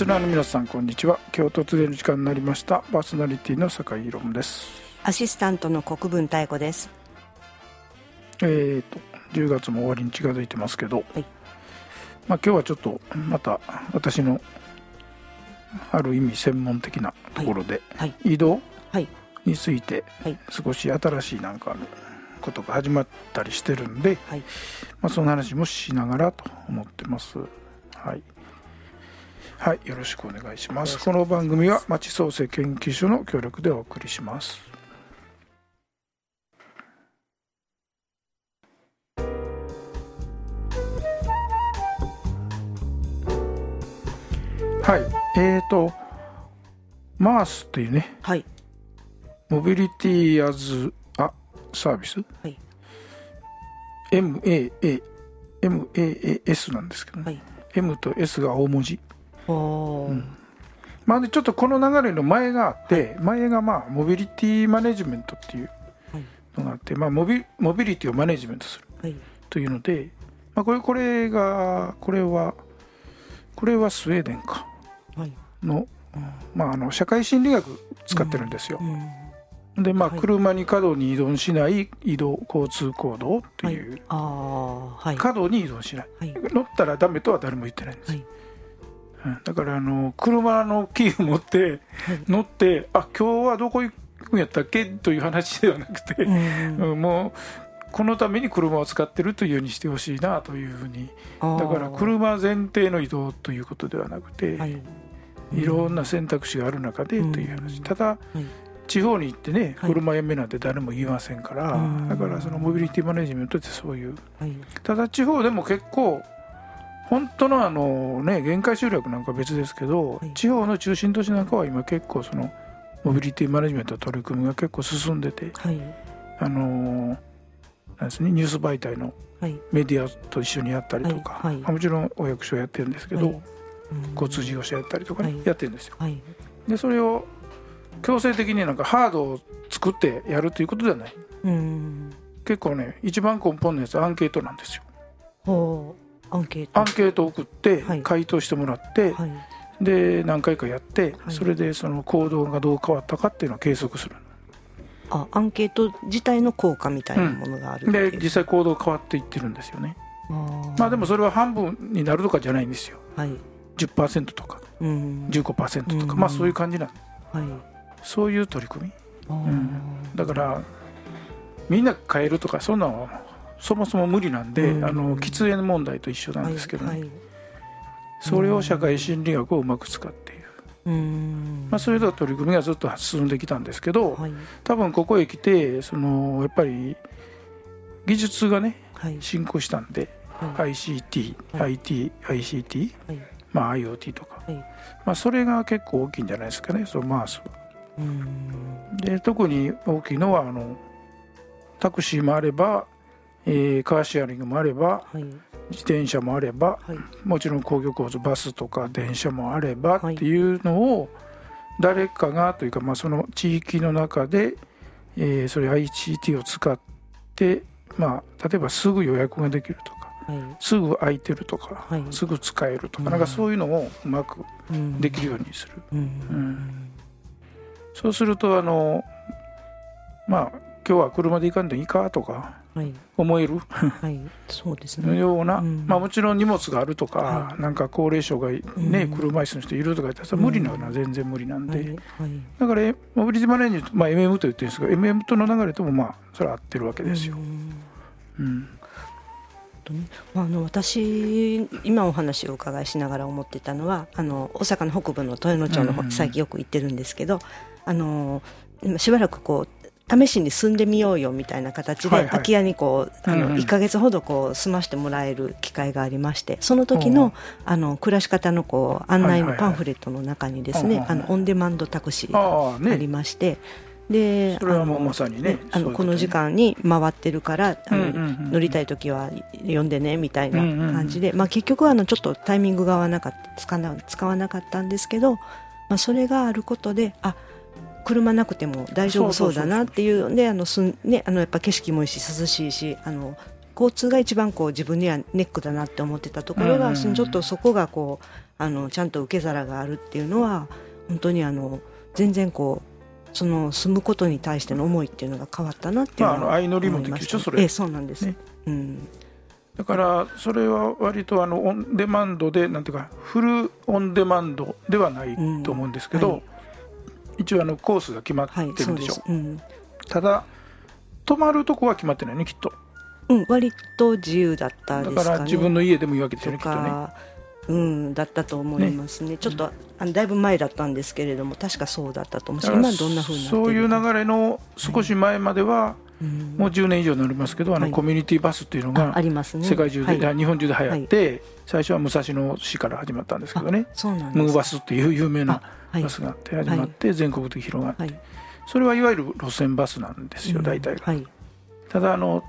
スナーの皆さんこんにちは。今日突然の時間になりました。パーソナリティの酒井宏です。アシスタントの国分太子です。えーと10月も終わりに近づいてますけど、はい。まあ今日はちょっとまた私のある意味専門的なところで、はい。移動はい。についてはい。少し新しいなんかのことが始まったりしてるんで、はい。まあ、その話もしながらと思ってます。はい。はい、よろしくお願いします。この番組は町創生研究所の協力でお送りします。はい、えーと、マースっていうね、はい。モビリティアズあサービス、はい。MAA MAAS なんですけどね、はい。M と S が大文字おー。まあでちょっとこの流れの前があって、前がまあモビリティマネジメントっていうはいのがあって、まあ、モビモビリティをマネジメントするはい。というので、まあ、これこれがこれはこれはスウェーデンか。はい。の,、まあ、あの社会心理学使ってるんですよ。う、ん。でまあはい。車に過度に移動しない移動交通行動っていう、はい。過度に移動しない。はい。乗ったらダメとは誰も言ってないんですだからあの車のキーを持って乗ってあ今日はどこ行くんやったっけ？という話ではなくて、うん。うんもうこのために車を使ってるというようにしてほしいなというふうに。だから車前提の移動ということではなくて、はい。い、ろんな選択肢がある中でという話、うん。ただはい。地方に行ってねはい。車やめなんて誰も言いませんから、うん。だからそのモビリティマネジメントってそういう。はい。ただ地方でも結構本当のあのね限界集落なんかは別ですけど、はい。地方の中心都市なんかは今結構そのモビリティマネジメントの取り組みが結構進んでてはい。あのなんですねニュース媒体のはい。メディアと一緒にやったりとか、はい。もちろんお役所やってるんですけど、交通事業者やったりとかね、はい。やってるんですよ。はい。でそれを強制的になんかハードを作ってやるということではない。うん。結構ね一番根本のやつはアンケートなんですよ。ほうアンケート。アンケートを送ってはい。回答してもらって、はい。で何回かやって、はい。それでその行動がどう変わったかっていうのを計測するあアンケート自体の効果みたいなものがあるう。で実際行動変わっていってるんですよね。まあでもそれは半分になるとかじゃないんですよ。はい。10%とかうん。15%とか、うん。まあそういう感じなんはい。そういう取り組み。あー。ん。だからみんな変えるとかそんなのはそもそも無理なんで、うん。あの喫煙問題と一緒なんですけどね、はいはい。それを社会心理学をうまく使っている、うん。まあ、そういう取り組みがずっと進んできたんですけど、はい。多分ここへ来てそのやっぱり技術がねはい。進行したんで、はい。ICT、はい。IT、ICT、はい。まあ、IoT とか、はい。まあ、それが結構大きいんじゃないですかねそのマースは。うん。で特に大きいのはあのタクシーもあれば、えーカーシェアリングもあればはい。自転車もあればはい。もちろん公共交通バスとか電車もあればはい。っていうのを誰かがというか、まあ、その地域の中で、えーそれ ICT を使って、まあ、例えばすぐ予約ができるとかはい。すぐ空いてるとか、はい。すぐ使えるとか、うん。なんかそういうのをうまくうん。できるようにする、うん。ん。そうするとあのまあ今日は車で行かんでいいかとかはい思える？はい。そうですね。ような、うん。まあ、もちろん荷物があるとか、はなんか高齢者がね、うん。車椅子の人いるとか言ったらそれ無理なのは全然無理なんで、はい。はい。だからえモビリティマネージまあ、MM と言ってるんですが MM との流れともまあそれは合ってるわけですよ。うん。うん。とねまあ、あの私今お話をお伺いしながら思ってたのはあの大阪の北部の豊野町の方、うん。うん。うん最近よく行ってるんですけどあの今しばらくこう試しに住んでみようよみたいな形で、はいはい。空き家にこうあの、うんうん。1か月ほどこう住ましてもらえる機会がありましてその時の,、うんあの暮らし方のこう案内のパンフレットの中にですね、あのオンデマンドタクシーがああありねまして、でそれはもうあのまさにねあのこの時間に回ってるからあの、乗りたい時は呼んでねみたいな感じで、まあ、結局はあのちょっとタイミングが合わなかった使わな使わなかったんですけど、まあ、それがあることであ車なくても大丈夫そうだなっていうであのすん、ね、あのやっぱ景色もいいし涼しいしあの交通が一番こう自分にはネックだなって思ってたところが、ちょっとそこがこうあのちゃんと受け皿があるっていうのは本当にあの全然こうその住むことに対しての思いっていうのが変わったなっていうのは、まあ、あの相乗りもできるでしょそれ、ええ、そうなんです、ね。うん。だからそれは割とあのオンデマンドでなんていうかフルオンデマンドではないと思うんですけど、うん。はい一応あのコースが決まってはいるんでしょ？う、そううん。ただ泊まるとこは決まってないねきっと。うん、割と自由だっただですかね。から自分の家でもいいわけですよとねきっとね。か、うん、だったと思いますね。ちょっとあのだいぶ前だったんですけれども確かそうだったと思うし今どんなふうにそういうか流れの少し前までは、うん。もう10年以上になりますけどあのはい。コミュニティバスっていうのあがありますね。世界中で、はい。日本中で流行って、最初は武蔵野市から始まったんですけどね。そうなんですムーバスっていう有名なバスがあって始まって全国的に広がって、はい。それはいわゆる路線バスなんですよ、大体が、はい。ただあの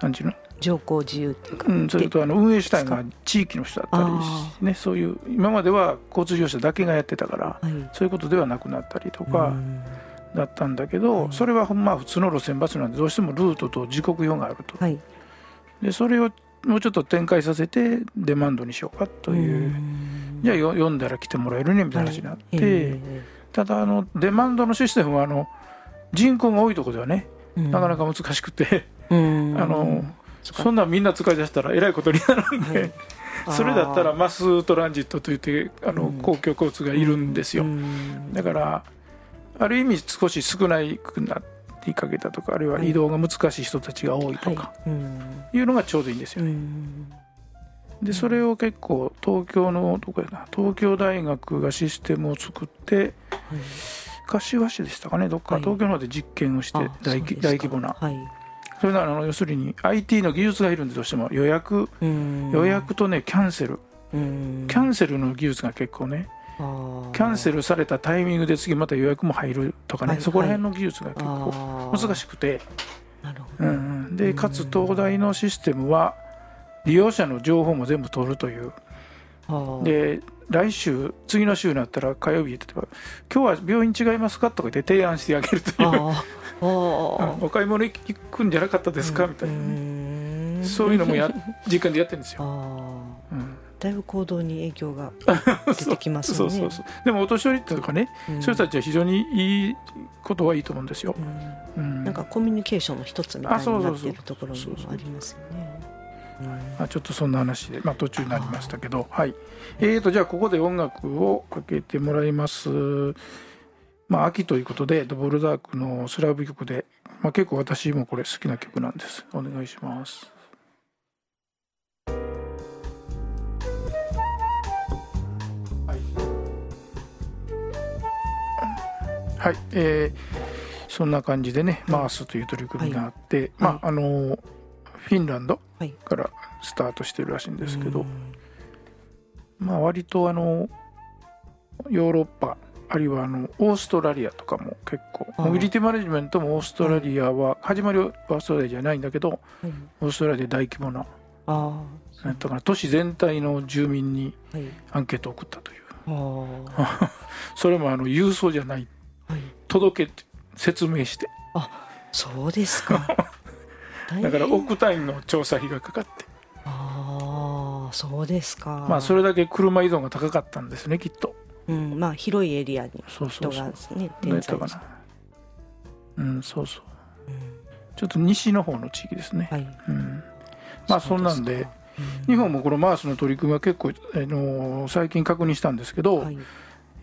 なんちゅうの？乗降自由っていうか、うん、それとあの運営主体が地域の人だったりあね、そういう今までは交通業者だけがやってたからはい。そういうことではなくなったりとかうん。だったんだけど、はい。それはまあ普通の路線バスなんでどうしてもルートと時刻表があると。はい。でそれをもうちょっと展開させてデマンドにしようかという、んじゃあよ読んだら来てもらえるねみたいな話になって、えただあのデマンドのシステムはあの人口が多いところではねえなかなか難しくて、うん。あのそんなんみんな使い出したらえらいことになるんで、はい。それだったらマストランジットといってあのうん。公共交通がいるんですよ、うん。だからある意味少し少ないくなってかけたとかあるいは移動が難しい人たちが多いとかはい。うん。いうのがちょうどいいんですよ。うね、んでそれを結構東京のどこやな東京大学がシステムを作ってはい。柏市でしたかね？どっかはい。東京の方で実験をしてあ大規模な。はい。それならあの要するに IT の技術がいるんでどうしても。予約。うん。予約とねキャンセル。うん。キャンセルの技術が結構ね。キャンセルされたタイミングで次また予約も入るとかね、はいそこら辺の技術が結構難しくて、なるほど。うんうん、でかつ東大のシステムは利用者の情報も全部取るという。で来週次の週になったら火曜日例えば「今日は病院違いますか?」とか言って提案してあげるという。お買い物行くんじゃなかったですか?」みたいな。ね、そういうのもや実験でやってるんですよ。だいぶ行動に影響が 出てきますよね。そうそうそう。でもお年寄りとかね、うん。そういう人たちは非常にいいことはいいと思うんですよ。うん。うん。なんかコミュニケーションの一つみたいになっているところもありますよね。うん。まあ、ちょっとそんな話で、まあ、途中になりましたけど、はい。えー、とじゃあここで音楽をかけてもらいます、まあ、秋ということでドボルダークのスラブ曲で、まあ、結構私もこれ好きな曲なんです。お願いします。はい、はい。えーそんな感じでね、マースという取り組みがあって、まああのフィンランドはい。からスタートしてるらしいんですけど、うん。まあ割とあのヨーロッパあるいはあのオーストラリアとかも結構ああモビリティマネジメントもオーストラリアは始まりはオーストラリアじゃないんだけどはい。オーストラリアで大規模なあなんとかな都市全体の住民にあはい。アンケートを送ったという。あ それもあの郵送じゃない。あはい。届けて説明して。そうですか。だから億単位の調査費がかかって。ああそうですか。まあそれだけ車依存が高かったんですねきっと。うんまあ広いエリアに人うそうがね点在して。な。うんそうそう。うん。ちょっと西の方の地域ですね、はい。うん、まあそんなんで日本もこのマースの取り組みは結構、あの最近確認したんですけど、うんはい。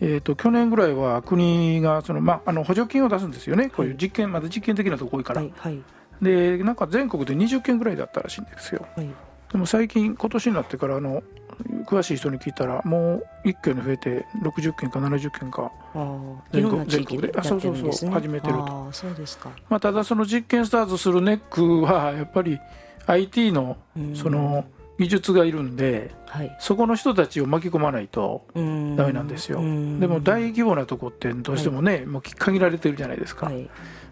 えー、と去年ぐらいは国がその、まあ、あの補助金を出すんですよね。こういう実験まだ実験的なとこ多いから、はいはいでなんか全国で20件ぐらいだったらしいんですよはい。でも最近今年になってからあの詳しい人に聞いたらもう1件に増えて60件か70件か、ああい全国全国でね。そうそうそう始めてるとああそうですか。まあ、ただその実験スタートするネックはやっぱり IT のうんその技術がいるんではい。そこの人たちを巻き込まないとうんダメなんですようんでも大規模なとこってどうしてもね、もう限られてるじゃないですか,、だかはい。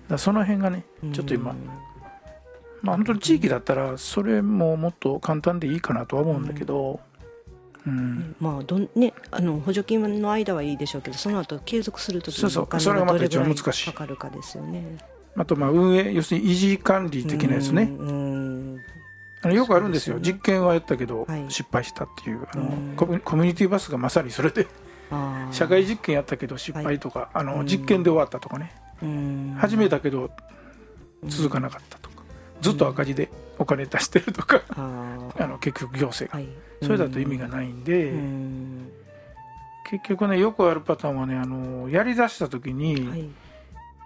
らその辺がねちょっと今、まあ本当に地域だったらそれももっと簡単でいいかなとは思うんだけど、うん。まあどんねあの補助金の間はいいでしょうけどその後継続するときそうそう。にお金それがまた一がどれぐらい番難しい。かかるかですよね。あとまあ運営要するに維持管理的なやつね、うんうん。あのよくあるんですよ。ね。実験はやったけどはい。失敗したっていうあのうん。コミュニティバスがまさにそれで社会実験やったけど失敗とか、あうん。の実験で終わったとかね、うん。始めたけど続かなかったと。か、ずっと赤字でお金出してるとか、あー。あの結局行政が、はい。それだと意味がないんで、うん。結局ねよくあるパターンはねあのやりだした時に、はい。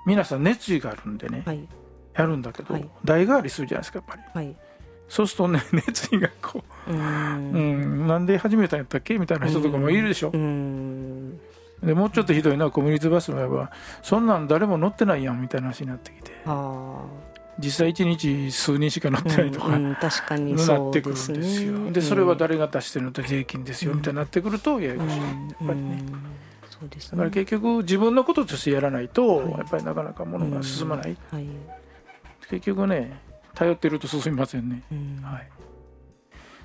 皆さん熱意があるんでね、はい。やるんだけど、はい。代替わりするじゃないですかやっぱり。はい。そうするとね熱意がこうう、うんん、なんで始めたんやったっけ？みたいな人とかもいるでしょ、うん。でもうちょっとひどいのはコミュニティバスの場合はそんなん誰も乗ってないやんみたいな話になってきて。あ実際1日数人しか乗ってーないとか、うんうん確かに なそってくるんうですよでそれは誰が出してるのって税金ですよみたいになってくるとややこしい、やっぱりね。そうですだから結局自分のこととしてやらないと、はい。やっぱりなかなか物が進まない、はい。結局ね頼ってると進みませんね、うん。はい、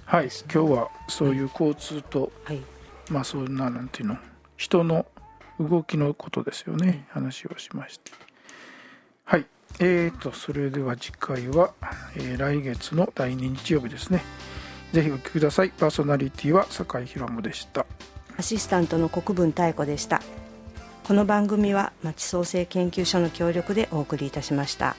はい、今日はそういう交通と、はい。まあそんななんていうの人の動きのことですよね、話をしまして。はいえーとそれでは次回は、えー来月の第2日曜日ですね。ぜひお聞きください。パーソナリティは酒井宏夢でした。アシスタントの国分太子でした。この番組は町創生研究所の協力でお送りいたしました。